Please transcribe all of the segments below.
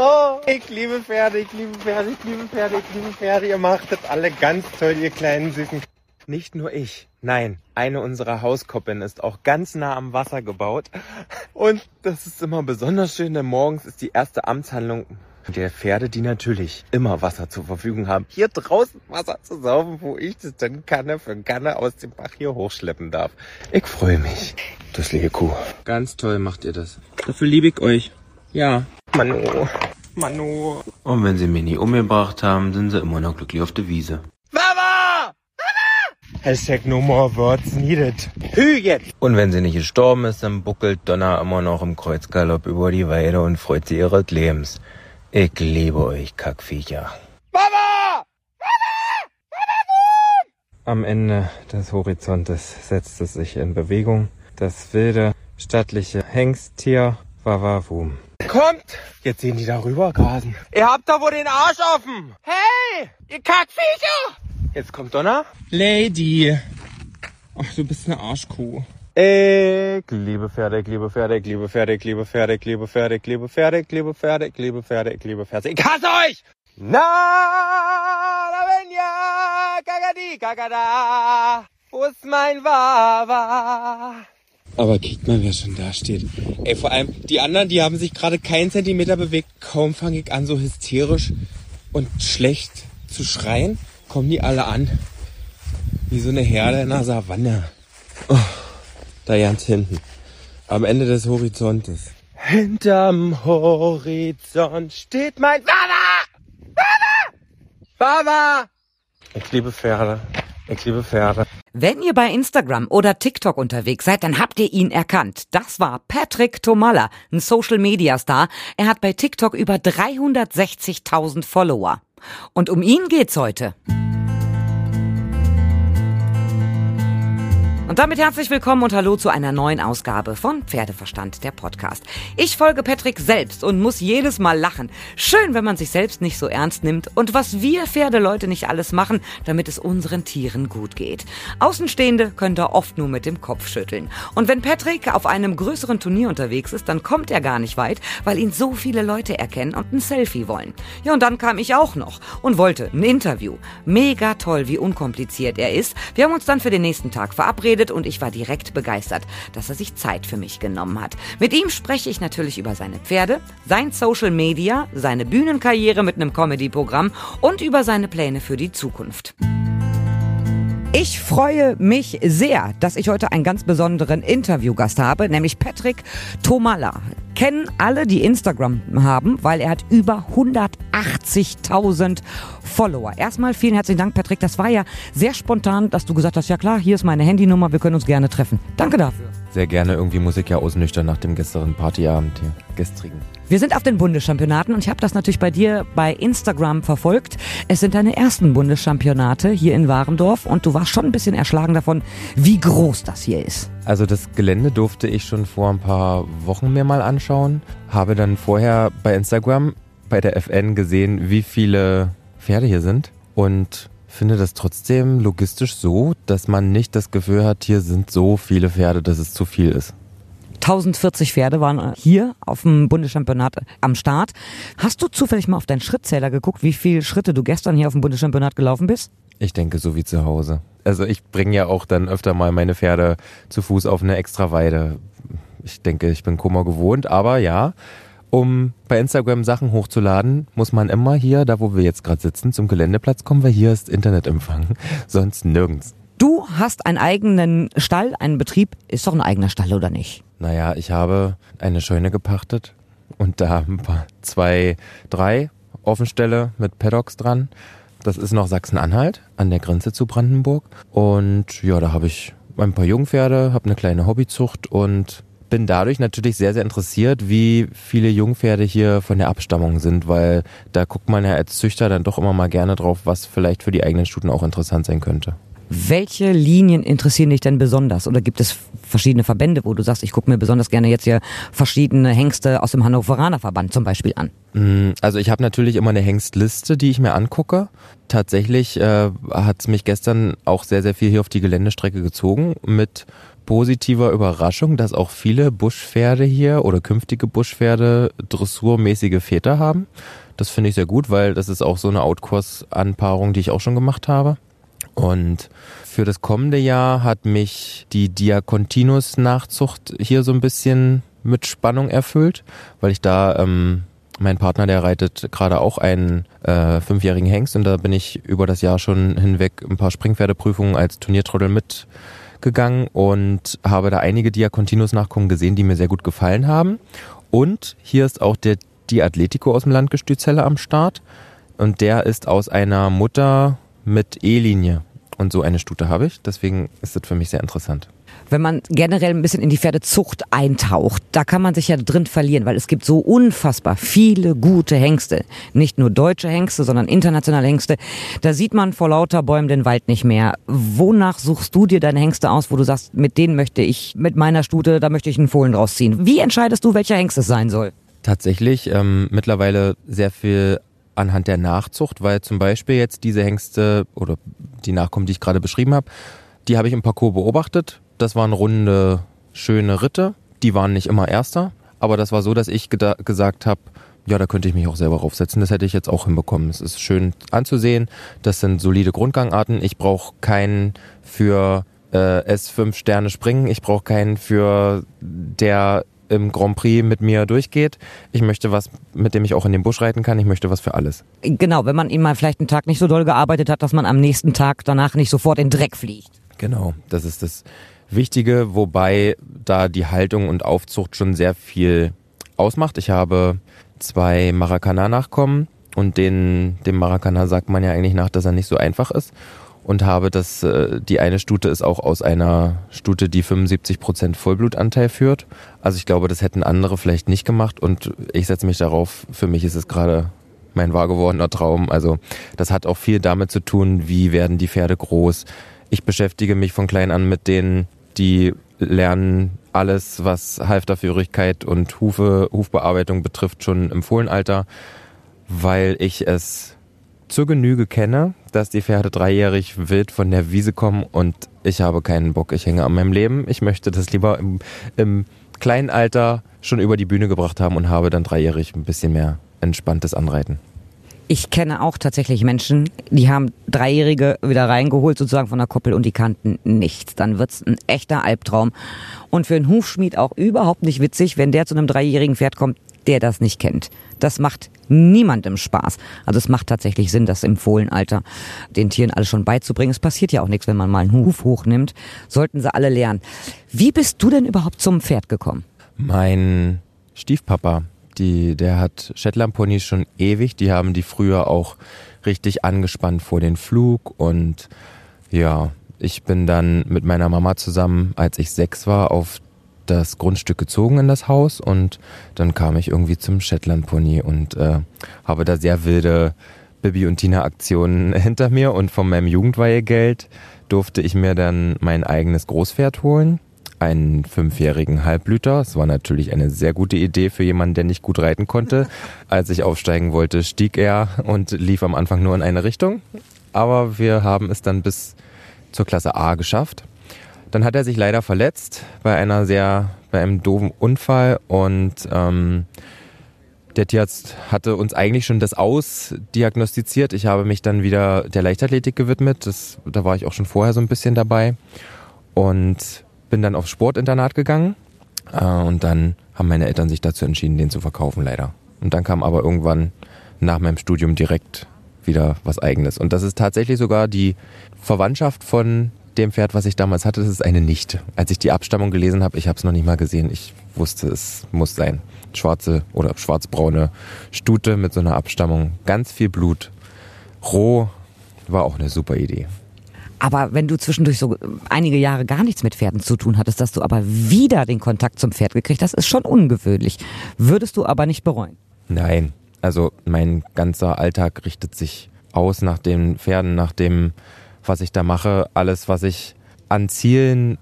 Oh, ich liebe Pferde, ich liebe Pferde, ich liebe Pferde, ich liebe Pferde. Ihr macht das alle ganz toll, ihr kleinen Süßen. Nicht nur ich. Nein, eine unserer Hauskoppen ist auch ganz nah am Wasser gebaut. Und das ist immer besonders schön, denn morgens ist die erste Amtshandlung der Pferde, die natürlich immer Wasser zur Verfügung haben, hier draußen Wasser zu saufen, wo ich das dann Kanne für Kanne aus dem Bach hier hochschleppen darf. Ich freue mich. Das liebe Kuh. Ganz toll macht ihr das. Dafür liebe ich euch. Ja. Manu. Manu. Und wenn sie mich nie umgebracht haben, sind sie immer noch glücklich auf der Wiese. Mama! Mama! Hashtag no more words needed. Hü jetzt! Und wenn sie nicht gestorben ist, dann buckelt Donna immer noch im Kreuzgalopp über die Weide und freut sie ihres Lebens. Ich liebe euch, Kackviecher. Mama! Mama! Mama! Am Ende des Horizontes setzt es sich in Bewegung. Das wilde, stattliche Hengsttier Wawawum. Kommt! Jetzt sehen die da rüber grasen. Ihr habt da wohl den Arsch offen. Hey! Ihr Kackviecher! Jetzt kommt Donner. Lady. Ach, du bist eine Arschkuh. Ich liebe Pferde, ich liebe Pferde, ich liebe Pferde, ich liebe Pferde, ich liebe Pferde, ich liebe Pferde, ich liebe Pferde, ich liebe Pferde, ich liebe Pferde. Ich hasse euch! Na, da wenn ja, kagadi, kagada. Wo ist mein Wawa? Aber guckt mal, wer schon da steht. Ey, vor allem die anderen, die haben sich gerade keinen Zentimeter bewegt. Kaum fange ich an, so hysterisch und schlecht zu schreien, kommen die alle an. Wie so eine Herde in der Savanne. Oh, da ganz hinten. Am Ende des Horizontes. Hinterm Horizont steht mein Wawa! Wawa! Wawa! Ich liebe Pferde. Ich liebe Pferde. Wenn ihr bei Instagram oder TikTok unterwegs seid, dann habt ihr ihn erkannt. Das war Patrick Tomalla, ein Social Media Star. Er hat bei TikTok über 360.000 Follower. Und um ihn geht's heute. Damit herzlich willkommen und hallo zu einer neuen Ausgabe von Pferdeverstand, der Podcast. Ich folge Patrick selbst und muss jedes Mal lachen. Schön, wenn man sich selbst nicht so ernst nimmt und was wir Pferdeleute nicht alles machen, damit es unseren Tieren gut geht. Außenstehende können da oft nur mit dem Kopf schütteln. Und wenn Patrick auf einem größeren Turnier unterwegs ist, dann kommt er gar nicht weit, weil ihn so viele Leute erkennen und ein Selfie wollen. Ja, und dann kam ich auch noch und wollte ein Interview. Mega toll, wie unkompliziert er ist. Wir haben uns dann für den nächsten Tag verabredet und ich war direkt begeistert, dass er sich Zeit für mich genommen hat. Mit ihm spreche ich natürlich über seine Pferde, sein Social Media, seine Bühnenkarriere mit einem Comedy-Programm und über seine Pläne für die Zukunft. Ich freue mich sehr, dass ich heute einen ganz besonderen Interviewgast habe, nämlich Patrick Tomalla. Kennen alle, die Instagram haben, weil er hat über 180.000 Follower. Erstmal vielen herzlichen Dank, Patrick. Das war ja sehr spontan, dass du gesagt hast, ja klar, hier ist meine Handynummer, wir können uns gerne treffen. Danke dafür. Sehr gerne. Irgendwie muss ich ja ausnüchtern nach dem gestrigen Partyabend hier. Gestrigen. Wir sind auf den Bundeschampionaten und ich habe das natürlich bei dir bei Instagram verfolgt. Es sind deine ersten Bundeschampionate hier in Warendorf und du warst schon ein bisschen erschlagen davon, wie groß das hier ist. Also das Gelände durfte ich schon vor ein paar Wochen mir mal anschauen. Habe dann vorher bei Instagram bei der FN gesehen, wie viele Pferde hier sind und finde das trotzdem logistisch so, dass man nicht das Gefühl hat, hier sind so viele Pferde, dass es zu viel ist. 1040 Pferde waren hier auf dem Bundeschampionat am Start. Hast du zufällig mal auf deinen Schrittzähler geguckt, wie viele Schritte du gestern hier auf dem Bundeschampionat gelaufen bist? Ich denke, so wie zu Hause. Also ich bringe ja auch dann öfter mal meine Pferde zu Fuß auf eine extra Weide. Ich denke, ich bin Kummer gewohnt, aber ja, um bei Instagram Sachen hochzuladen, muss man immer hier, da wo wir jetzt gerade sitzen, zum Geländeplatz kommen, weil hier ist Internetempfang, sonst nirgends. Du hast einen eigenen Stall, einen Betrieb. Ist doch ein eigener Stall, oder nicht? Naja, ich habe eine Scheune gepachtet und da ein paar, zwei, drei Offenstelle mit Paddocks dran. Das ist noch Sachsen-Anhalt an der Grenze zu Brandenburg. Und ja, da habe ich ein paar Jungpferde, habe eine kleine Hobbyzucht und bin dadurch natürlich sehr, sehr interessiert, wie viele Jungpferde hier von der Abstammung sind, weil da guckt man ja als Züchter dann doch immer mal gerne drauf, was vielleicht für die eigenen Stuten auch interessant sein könnte. Welche Linien interessieren dich denn besonders? Oder gibt es verschiedene Verbände, wo du sagst, ich gucke mir besonders gerne jetzt hier verschiedene Hengste aus dem Hannoveraner Verband zum Beispiel an? Mm, also ich habe natürlich immer eine Hengstliste, die ich mir angucke. Tatsächlich äh, hat es mich gestern auch sehr, sehr viel hier auf die Geländestrecke gezogen mit positiver Überraschung, dass auch viele Buschpferde hier oder künftige Buschpferde dressurmäßige Väter haben. Das finde ich sehr gut, weil das ist auch so eine Outcourse-Anpaarung, die ich auch schon gemacht habe. Und für das kommende Jahr hat mich die Diacontinus-Nachzucht hier so ein bisschen mit Spannung erfüllt, weil ich da ähm, mein Partner, der reitet gerade auch einen äh, fünfjährigen Hengst und da bin ich über das Jahr schon hinweg ein paar Springpferdeprüfungen als Turniertrottel mitgegangen und habe da einige Diacontinus-Nachkommen gesehen, die mir sehr gut gefallen haben. Und hier ist auch der Di Atletico aus dem Landgestüt Celle am Start und der ist aus einer Mutter mit E-Linie. Und so eine Stute habe ich, deswegen ist das für mich sehr interessant wenn man generell ein bisschen in die Pferdezucht eintaucht, da kann man sich ja drin verlieren, weil es gibt so unfassbar viele gute Hengste. Nicht nur deutsche Hengste, sondern internationale Hengste. Da sieht man vor lauter Bäumen den Wald nicht mehr. Wonach suchst du dir deine Hengste aus, wo du sagst, mit denen möchte ich, mit meiner Stute, da möchte ich einen Fohlen draus ziehen? Wie entscheidest du, welcher Hengst es sein soll? Tatsächlich ähm, mittlerweile sehr viel anhand der Nachzucht, weil zum Beispiel jetzt diese Hengste oder die Nachkommen, die ich gerade beschrieben habe, die habe ich im Parcours beobachtet das waren runde, schöne Ritte. Die waren nicht immer Erster, aber das war so, dass ich gesagt habe, ja, da könnte ich mich auch selber raufsetzen. Das hätte ich jetzt auch hinbekommen. Es ist schön anzusehen. Das sind solide Grundgangarten. Ich brauche keinen für äh, S5 Sterne springen. Ich brauche keinen für der im Grand Prix mit mir durchgeht. Ich möchte was, mit dem ich auch in den Busch reiten kann. Ich möchte was für alles. Genau, wenn man ihm mal vielleicht einen Tag nicht so doll gearbeitet hat, dass man am nächsten Tag danach nicht sofort in Dreck fliegt. Genau, das ist das Wichtige, wobei da die Haltung und Aufzucht schon sehr viel ausmacht. Ich habe zwei Maracana-Nachkommen und den, dem Maracana sagt man ja eigentlich nach, dass er nicht so einfach ist. Und habe das, äh, die eine Stute ist auch aus einer Stute, die 75% Vollblutanteil führt. Also ich glaube, das hätten andere vielleicht nicht gemacht und ich setze mich darauf, für mich ist es gerade mein wahr gewordener Traum. Also das hat auch viel damit zu tun, wie werden die Pferde groß. Ich beschäftige mich von klein an mit denen, die lernen alles, was Halfterführigkeit und Hufe, Hufbearbeitung betrifft, schon im Fohlenalter, weil ich es zur Genüge kenne, dass die Pferde dreijährig wild von der Wiese kommen und ich habe keinen Bock. Ich hänge an meinem Leben. Ich möchte das lieber im, im kleinen Alter schon über die Bühne gebracht haben und habe dann dreijährig ein bisschen mehr entspanntes Anreiten. Ich kenne auch tatsächlich Menschen, die haben Dreijährige wieder reingeholt, sozusagen von der Koppel und die kannten nichts. Dann wird's ein echter Albtraum. Und für einen Hufschmied auch überhaupt nicht witzig, wenn der zu einem dreijährigen Pferd kommt, der das nicht kennt. Das macht niemandem Spaß. Also es macht tatsächlich Sinn, das im Fohlenalter den Tieren alles schon beizubringen. Es passiert ja auch nichts, wenn man mal einen Huf hochnimmt. Sollten sie alle lernen. Wie bist du denn überhaupt zum Pferd gekommen? Mein Stiefpapa, die, der hat Shetland Ponys schon ewig. Die haben die früher auch richtig angespannt vor den Flug. Und ja, ich bin dann mit meiner Mama zusammen, als ich sechs war, auf das Grundstück gezogen in das Haus. Und dann kam ich irgendwie zum Shetland Pony und äh, habe da sehr wilde Bibi und Tina Aktionen hinter mir. Und von meinem Jugendweihegeld durfte ich mir dann mein eigenes Großpferd holen einen fünfjährigen Halbblüter. Es war natürlich eine sehr gute Idee für jemanden, der nicht gut reiten konnte. Als ich aufsteigen wollte, stieg er und lief am Anfang nur in eine Richtung. Aber wir haben es dann bis zur Klasse A geschafft. Dann hat er sich leider verletzt bei einer sehr, bei einem doofen Unfall und ähm, der Tierarzt hatte uns eigentlich schon das ausdiagnostiziert. Ich habe mich dann wieder der Leichtathletik gewidmet. Das, da war ich auch schon vorher so ein bisschen dabei. Und bin dann aufs Sportinternat gegangen äh, und dann haben meine Eltern sich dazu entschieden, den zu verkaufen, leider. Und dann kam aber irgendwann nach meinem Studium direkt wieder was eigenes. Und das ist tatsächlich sogar die Verwandtschaft von dem Pferd, was ich damals hatte, das ist eine Nichte. Als ich die Abstammung gelesen habe, ich habe es noch nicht mal gesehen. Ich wusste, es muss sein. Schwarze oder schwarzbraune Stute mit so einer Abstammung. Ganz viel Blut. Roh war auch eine super Idee. Aber wenn du zwischendurch so einige Jahre gar nichts mit Pferden zu tun hattest, dass du aber wieder den Kontakt zum Pferd gekriegt hast, ist schon ungewöhnlich. Würdest du aber nicht bereuen? Nein. Also mein ganzer Alltag richtet sich aus nach den Pferden, nach dem, was ich da mache. Alles, was ich an Zielen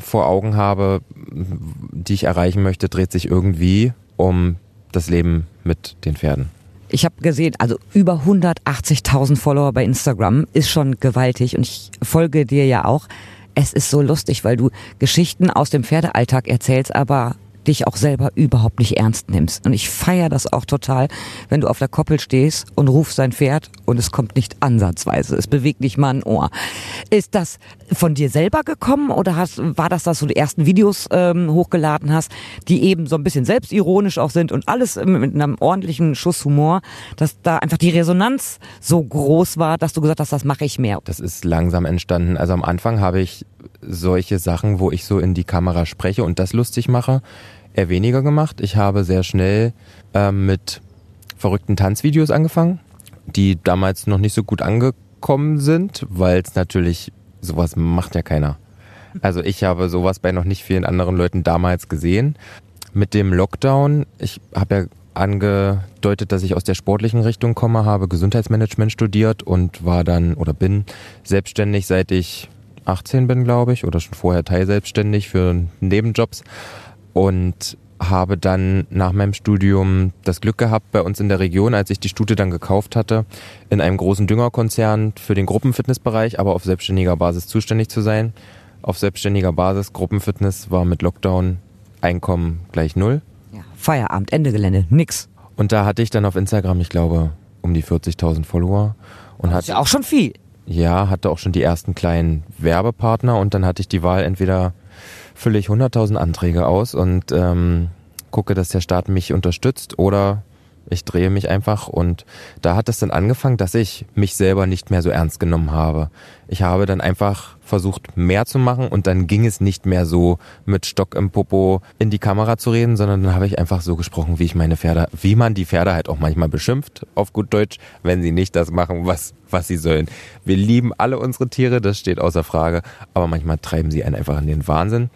vor Augen habe, die ich erreichen möchte, dreht sich irgendwie um das Leben mit den Pferden. Ich habe gesehen, also über 180.000 Follower bei Instagram ist schon gewaltig und ich folge dir ja auch. Es ist so lustig, weil du Geschichten aus dem Pferdealltag erzählst, aber dich auch selber überhaupt nicht ernst nimmst. Und ich feiere das auch total, wenn du auf der Koppel stehst und rufst dein Pferd und es kommt nicht ansatzweise. Es bewegt nicht mal ein Ohr. Ist das von dir selber gekommen oder hast, war das, dass du die ersten Videos ähm, hochgeladen hast, die eben so ein bisschen selbstironisch auch sind und alles mit einem ordentlichen Schuss Humor, dass da einfach die Resonanz so groß war, dass du gesagt hast, das mache ich mehr? Das ist langsam entstanden. Also am Anfang habe ich solche Sachen, wo ich so in die Kamera spreche und das lustig mache, eher weniger gemacht. Ich habe sehr schnell ähm, mit verrückten Tanzvideos angefangen, die damals noch nicht so gut angekommen sind, weil es natürlich sowas macht ja keiner. Also ich habe sowas bei noch nicht vielen anderen Leuten damals gesehen. Mit dem Lockdown, ich habe ja angedeutet, dass ich aus der sportlichen Richtung komme, habe Gesundheitsmanagement studiert und war dann oder bin selbstständig, seit ich 18 bin, glaube ich, oder schon vorher teilselbstständig für Nebenjobs und habe dann nach meinem Studium das Glück gehabt, bei uns in der Region, als ich die Stute dann gekauft hatte, in einem großen Düngerkonzern für den Gruppenfitnessbereich, aber auf selbstständiger Basis zuständig zu sein. Auf selbstständiger Basis, Gruppenfitness war mit Lockdown Einkommen gleich null. Ja, Feierabend, Ende Gelände, nix. Und da hatte ich dann auf Instagram, ich glaube, um die 40.000 Follower. Und das ist ja auch schon viel. Ja, hatte auch schon die ersten kleinen Werbepartner und dann hatte ich die Wahl, entweder fülle ich 100.000 Anträge aus und ähm, gucke, dass der Staat mich unterstützt oder ich drehe mich einfach und da hat es dann angefangen, dass ich mich selber nicht mehr so ernst genommen habe. Ich habe dann einfach versucht, mehr zu machen und dann ging es nicht mehr so mit Stock im Popo in die Kamera zu reden, sondern dann habe ich einfach so gesprochen, wie ich meine Pferde, wie man die Pferde halt auch manchmal beschimpft, auf gut Deutsch, wenn sie nicht das machen, was, was sie sollen. Wir lieben alle unsere Tiere, das steht außer Frage, aber manchmal treiben sie einen einfach in den Wahnsinn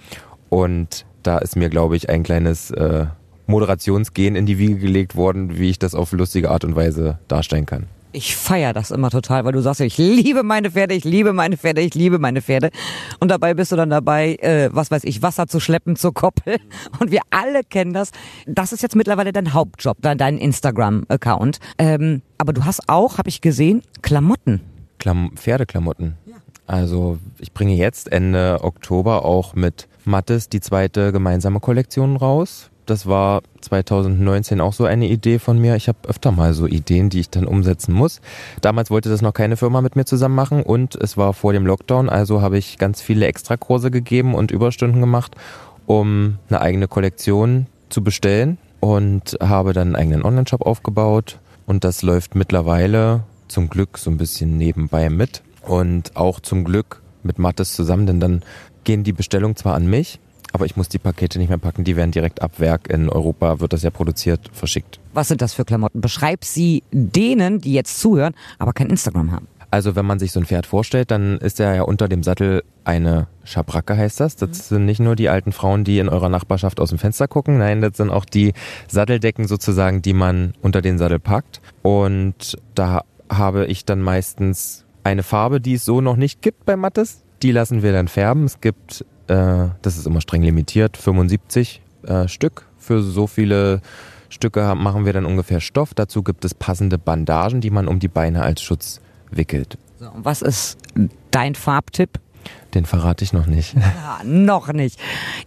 und da ist mir, glaube ich, ein kleines äh, Moderationsgehen in die Wiege gelegt worden, wie ich das auf lustige Art und Weise darstellen kann. Ich feiere das immer total, weil du sagst, ich liebe meine Pferde, ich liebe meine Pferde, ich liebe meine Pferde. Und dabei bist du dann dabei, äh, was weiß ich, Wasser zu schleppen zur Koppel. Und wir alle kennen das. Das ist jetzt mittlerweile dein Hauptjob, dein Instagram-Account. Ähm, aber du hast auch, habe ich gesehen, Klamotten. Klam Pferdeklamotten. Ja. Also ich bringe jetzt Ende Oktober auch mit Mattes die zweite gemeinsame Kollektion raus das war 2019 auch so eine Idee von mir. Ich habe öfter mal so Ideen, die ich dann umsetzen muss. Damals wollte das noch keine Firma mit mir zusammen machen und es war vor dem Lockdown, also habe ich ganz viele Extrakurse gegeben und Überstunden gemacht, um eine eigene Kollektion zu bestellen und habe dann einen eigenen Online-Shop aufgebaut und das läuft mittlerweile zum Glück so ein bisschen nebenbei mit und auch zum Glück mit Mattes zusammen, denn dann gehen die Bestellungen zwar an mich, aber ich muss die Pakete nicht mehr packen, die werden direkt ab Werk in Europa, wird das ja produziert, verschickt. Was sind das für Klamotten? Beschreib sie denen, die jetzt zuhören, aber kein Instagram haben. Also wenn man sich so ein Pferd vorstellt, dann ist er ja unter dem Sattel eine Schabracke heißt das. Das mhm. sind nicht nur die alten Frauen, die in eurer Nachbarschaft aus dem Fenster gucken, nein, das sind auch die Satteldecken sozusagen, die man unter den Sattel packt. Und da habe ich dann meistens eine Farbe, die es so noch nicht gibt bei Mattes. Die lassen wir dann färben. Es gibt äh, das ist immer streng limitiert, 75 äh, Stück. Für so viele Stücke machen wir dann ungefähr Stoff. Dazu gibt es passende Bandagen, die man um die Beine als Schutz wickelt. So, was ist dein Farbtipp? Den verrate ich noch nicht. Ja, noch nicht.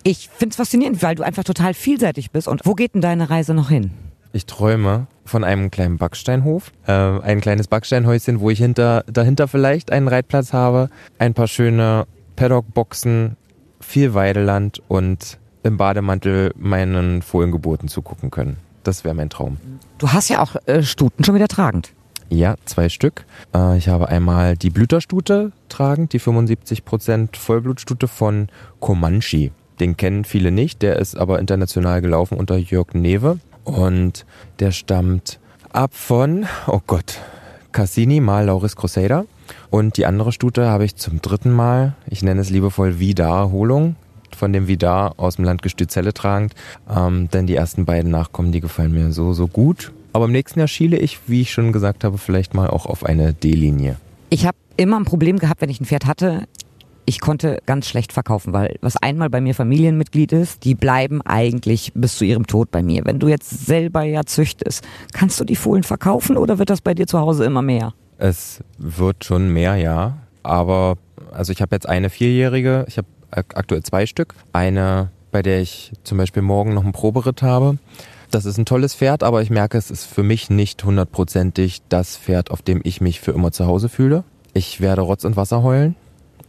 Ich finde es faszinierend, weil du einfach total vielseitig bist. Und wo geht denn deine Reise noch hin? Ich träume von einem kleinen Backsteinhof, äh, ein kleines Backsteinhäuschen, wo ich hinter, dahinter vielleicht einen Reitplatz habe, ein paar schöne Paddock-Boxen, viel Weideland und im Bademantel meinen Fohlengeburten zugucken können. Das wäre mein Traum. Du hast ja auch äh, Stuten schon wieder tragend. Ja, zwei Stück. Äh, ich habe einmal die Blüterstute tragend, die 75% Vollblutstute von Comanche. Den kennen viele nicht, der ist aber international gelaufen unter Jörg Newe. Und der stammt ab von, oh Gott, Cassini mal Lauris Crusader. Und die andere Stute habe ich zum dritten Mal, ich nenne es liebevoll Vidar-Holung, von dem Vidar aus dem Landgestüt Zelle tragend. Ähm, denn die ersten beiden Nachkommen, die gefallen mir so, so gut. Aber im nächsten Jahr schiele ich, wie ich schon gesagt habe, vielleicht mal auch auf eine D-Linie. Ich habe immer ein Problem gehabt, wenn ich ein Pferd hatte. Ich konnte ganz schlecht verkaufen, weil was einmal bei mir Familienmitglied ist, die bleiben eigentlich bis zu ihrem Tod bei mir. Wenn du jetzt selber ja züchtest, kannst du die Fohlen verkaufen oder wird das bei dir zu Hause immer mehr? Es wird schon mehr, ja. Aber Also ich habe jetzt eine vierjährige, ich habe aktuell zwei Stück. Eine, bei der ich zum Beispiel morgen noch einen Proberitt habe. Das ist ein tolles Pferd, aber ich merke, es ist für mich nicht hundertprozentig das Pferd, auf dem ich mich für immer zu Hause fühle. Ich werde Rotz und Wasser heulen.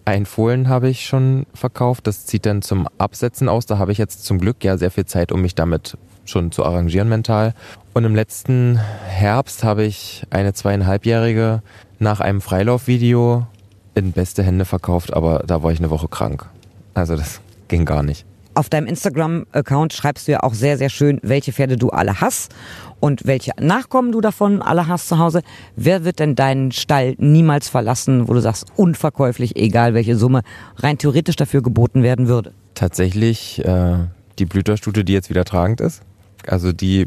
Ein Fohlen habe ich schon verkauft. Das zieht dann zum Absetzen aus. Da habe ich jetzt zum Glück ja sehr viel Zeit, um mich damit schon zu arrangieren mental. Und im letzten Herbst habe ich eine zweieinhalbjährige nach einem Freilaufvideo in beste Hände verkauft, aber da war ich eine Woche krank. Also das ging gar nicht. Auf deinem Instagram-Account schreibst du ja auch sehr, sehr schön, welche Pferde du alle hast und welche Nachkommen du davon alle hast zu Hause. Wer wird denn deinen Stall niemals verlassen, wo du sagst, unverkäuflich, egal welche Summe rein theoretisch dafür geboten werden würde? Tatsächlich äh, die Blüterstute, die jetzt wieder tragend ist. Also die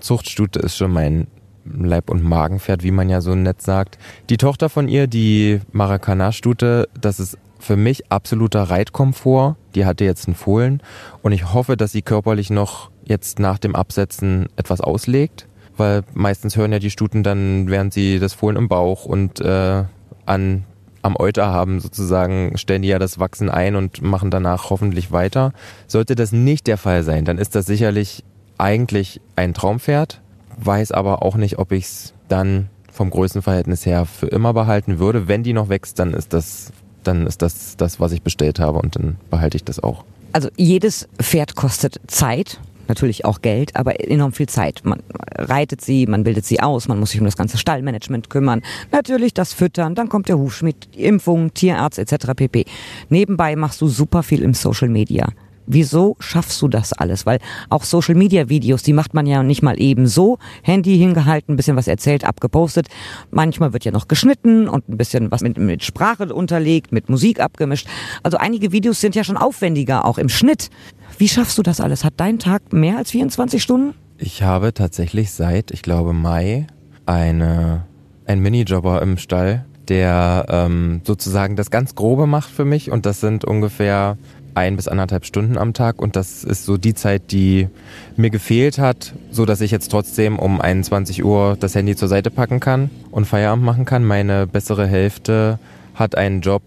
Zuchtstute ist schon mein Leib- und Magenpferd, wie man ja so nett sagt. Die Tochter von ihr, die Maracana-Stute, das ist für mich absoluter Reitkomfort. Die hatte jetzt einen Fohlen und ich hoffe, dass sie körperlich noch jetzt nach dem Absetzen etwas auslegt, weil meistens hören ja die Stuten dann, während sie das Fohlen im Bauch und äh, an am Euter haben sozusagen, stellen die ja das Wachsen ein und machen danach hoffentlich weiter. Sollte das nicht der Fall sein, dann ist das sicherlich eigentlich ein Traumpferd, weiß aber auch nicht, ob ich es dann vom Größenverhältnis her für immer behalten würde. Wenn die noch wächst, dann ist das dann ist das das, was ich bestellt habe und dann behalte ich das auch. Also jedes Pferd kostet Zeit, natürlich auch Geld, aber enorm viel Zeit. Man reitet sie, man bildet sie aus, man muss sich um das ganze Stallmanagement kümmern. Natürlich das Füttern, dann kommt der Hufschmied, Impfung, Tierarzt etc. pp. Nebenbei machst du super viel im Social Media. Wieso schaffst du das alles? Weil auch Social Media Videos, die macht man ja nicht mal eben so. Handy hingehalten, bisschen was erzählt, abgepostet. Manchmal wird ja noch geschnitten und ein bisschen was mit, mit Sprache unterlegt, mit Musik abgemischt. Also einige Videos sind ja schon aufwendiger, auch im Schnitt. Wie schaffst du das alles? Hat dein Tag mehr als 24 Stunden? Ich habe tatsächlich seit, ich glaube, Mai eine, ein Minijobber im Stall, der ähm, sozusagen das ganz Grobe macht für mich und das sind ungefähr ein bis anderthalb Stunden am Tag und das ist so die Zeit, die mir gefehlt hat, so dass ich jetzt trotzdem um 21 Uhr das Handy zur Seite packen kann und Feierabend machen kann. Meine bessere Hälfte hat einen Job,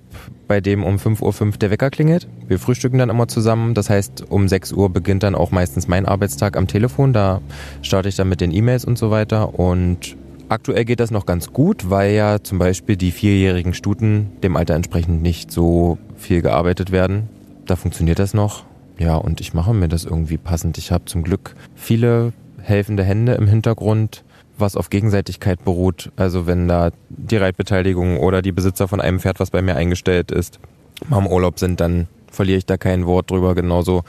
bei dem um 5.05 Uhr der Wecker klingelt. Wir frühstücken dann immer zusammen. Das heißt, um 6 Uhr beginnt dann auch meistens mein Arbeitstag am Telefon. Da starte ich dann mit den E-Mails und so weiter. Und aktuell geht das noch ganz gut, weil ja zum Beispiel die vierjährigen Stuten dem Alter entsprechend nicht so viel gearbeitet werden da funktioniert das noch. Ja, und ich mache mir das irgendwie passend. Ich habe zum Glück viele helfende Hände im Hintergrund, was auf Gegenseitigkeit beruht. Also wenn da die Reitbeteiligung oder die Besitzer von einem Pferd, was bei mir eingestellt ist, mal im Urlaub sind, dann verliere ich da kein Wort drüber. Genauso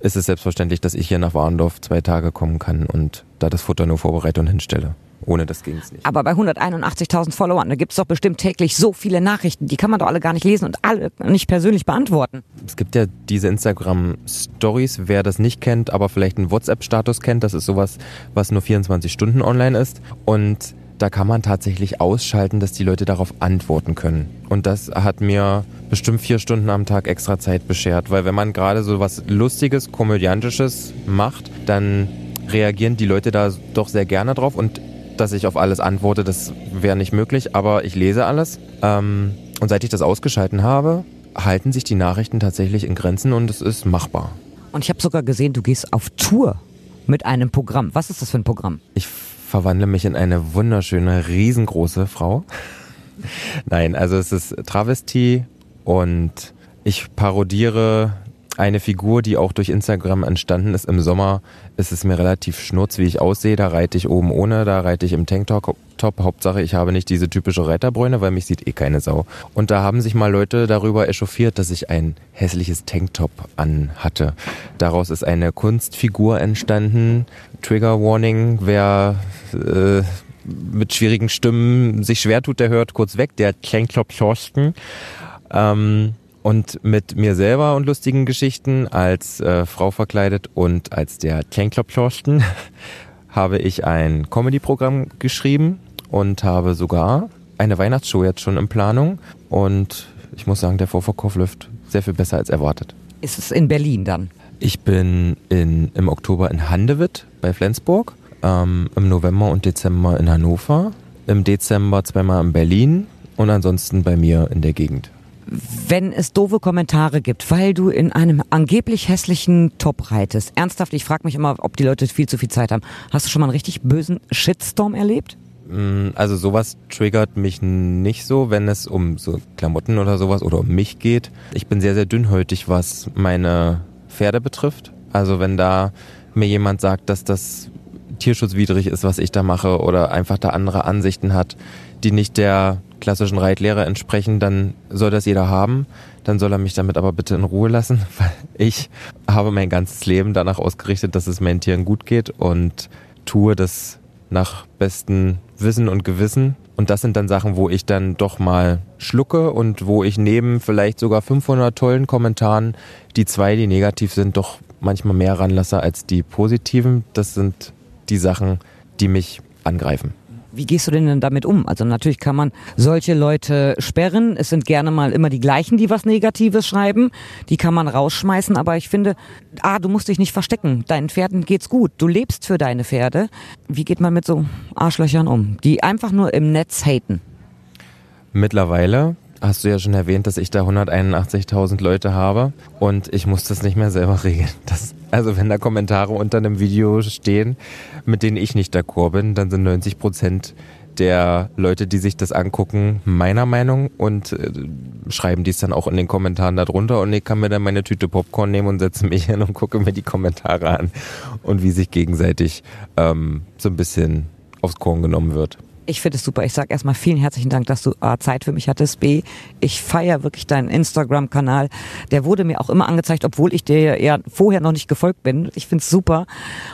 ist es selbstverständlich, dass ich hier nach Warndorf zwei Tage kommen kann und da das Futter nur vorbereite und hinstelle. Ohne das ging es nicht. Aber bei 181.000 Followern, da gibt es doch bestimmt täglich so viele Nachrichten, die kann man doch alle gar nicht lesen und alle nicht persönlich beantworten. Es gibt ja diese Instagram-Stories, wer das nicht kennt, aber vielleicht einen WhatsApp-Status kennt, das ist sowas, was nur 24 Stunden online ist. Und da kann man tatsächlich ausschalten, dass die Leute darauf antworten können. Und das hat mir bestimmt vier Stunden am Tag extra Zeit beschert, weil wenn man gerade so was Lustiges, Komödiantisches macht, dann reagieren die Leute da doch sehr gerne drauf und dass ich auf alles antworte, das wäre nicht möglich, aber ich lese alles. Ähm, und seit ich das ausgeschalten habe, halten sich die Nachrichten tatsächlich in Grenzen und es ist machbar. Und ich habe sogar gesehen, du gehst auf Tour mit einem Programm. Was ist das für ein Programm? Ich verwandle mich in eine wunderschöne, riesengroße Frau. Nein, also es ist Travestie und ich parodiere eine Figur, die auch durch Instagram entstanden ist. Im Sommer ist es mir relativ schnurz, wie ich aussehe. Da reite ich oben ohne, da reite ich im Tanktop. Hauptsache, ich habe nicht diese typische Reiterbräune, weil mich sieht eh keine Sau. Und da haben sich mal Leute darüber echauffiert, dass ich ein hässliches Tanktop anhatte. Daraus ist eine Kunstfigur entstanden. Trigger Warning, wer äh, mit schwierigen Stimmen sich schwer tut, der hört kurz weg. Der Tanktop Thorsten. Ähm, und mit mir selber und lustigen Geschichten als äh, Frau verkleidet und als der Kleinklopflorsten habe ich ein Comedy-Programm geschrieben und habe sogar eine Weihnachtsshow jetzt schon in Planung. Und ich muss sagen, der Vorverkauf läuft sehr viel besser als erwartet. Ist es in Berlin dann? Ich bin in, im Oktober in Handewitt bei Flensburg, ähm, im November und Dezember in Hannover, im Dezember zweimal in Berlin und ansonsten bei mir in der Gegend. Wenn es doofe Kommentare gibt, weil du in einem angeblich hässlichen Top reitest. Ernsthaft, ich frage mich immer, ob die Leute viel zu viel Zeit haben. Hast du schon mal einen richtig bösen Shitstorm erlebt? Mm, also sowas triggert mich nicht so, wenn es um so Klamotten oder sowas oder um mich geht. Ich bin sehr, sehr dünnhäutig, was meine Pferde betrifft. Also wenn da mir jemand sagt, dass das tierschutzwidrig ist, was ich da mache oder einfach da andere Ansichten hat, die nicht der klassischen Reitlehre entsprechen, dann soll das jeder haben. Dann soll er mich damit aber bitte in Ruhe lassen, weil ich habe mein ganzes Leben danach ausgerichtet, dass es meinen Tieren gut geht und tue das nach bestem Wissen und Gewissen. Und das sind dann Sachen, wo ich dann doch mal schlucke und wo ich neben vielleicht sogar 500 tollen Kommentaren die zwei, die negativ sind, doch manchmal mehr ranlasse als die positiven. Das sind die Sachen, die mich angreifen. Wie gehst du denn damit um? Also natürlich kann man solche Leute sperren. Es sind gerne mal immer die gleichen, die was Negatives schreiben. Die kann man rausschmeißen. Aber ich finde, ah, du musst dich nicht verstecken. Deinen Pferden geht's gut. Du lebst für deine Pferde. Wie geht man mit so Arschlöchern um, die einfach nur im Netz haten? Mittlerweile hast du ja schon erwähnt, dass ich da 181.000 Leute habe und ich muss das nicht mehr selber regeln. Das, also wenn da Kommentare unter einem Video stehen, mit denen ich nicht d'accord bin, dann sind 90 Prozent der Leute, die sich das angucken, meiner Meinung und äh, schreiben dies dann auch in den Kommentaren darunter und ich kann mir dann meine Tüte Popcorn nehmen und setze mich hin und gucke mir die Kommentare an und wie sich gegenseitig ähm, so ein bisschen aufs Korn genommen wird. Ich finde es super. Ich sage erstmal vielen herzlichen Dank, dass du A, Zeit für mich hattest. B, ich feiere wirklich deinen Instagram-Kanal. Der wurde mir auch immer angezeigt, obwohl ich dir ja vorher noch nicht gefolgt bin. Ich finde es super.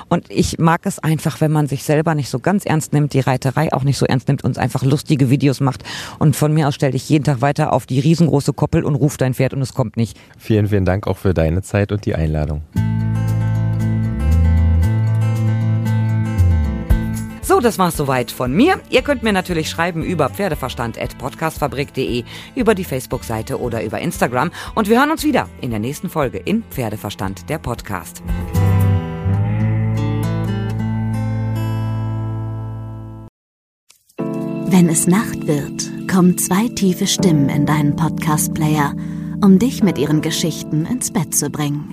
Und ich mag es einfach, wenn man sich selber nicht so ganz ernst nimmt, die Reiterei auch nicht so ernst nimmt und einfach lustige Videos macht. Und von mir aus stell dich jeden Tag weiter auf die riesengroße Koppel und ruf dein Pferd und es kommt nicht. Vielen, vielen Dank auch für deine Zeit und die Einladung. So, das war's soweit von mir. Ihr könnt mir natürlich schreiben über pferdeverstand.podcastfabrik.de, über die Facebook-Seite oder über Instagram. Und wir hören uns wieder in der nächsten Folge in Pferdeverstand, der Podcast. Wenn es Nacht wird, kommen zwei tiefe Stimmen in deinen Podcast-Player, um dich mit ihren Geschichten ins Bett zu bringen.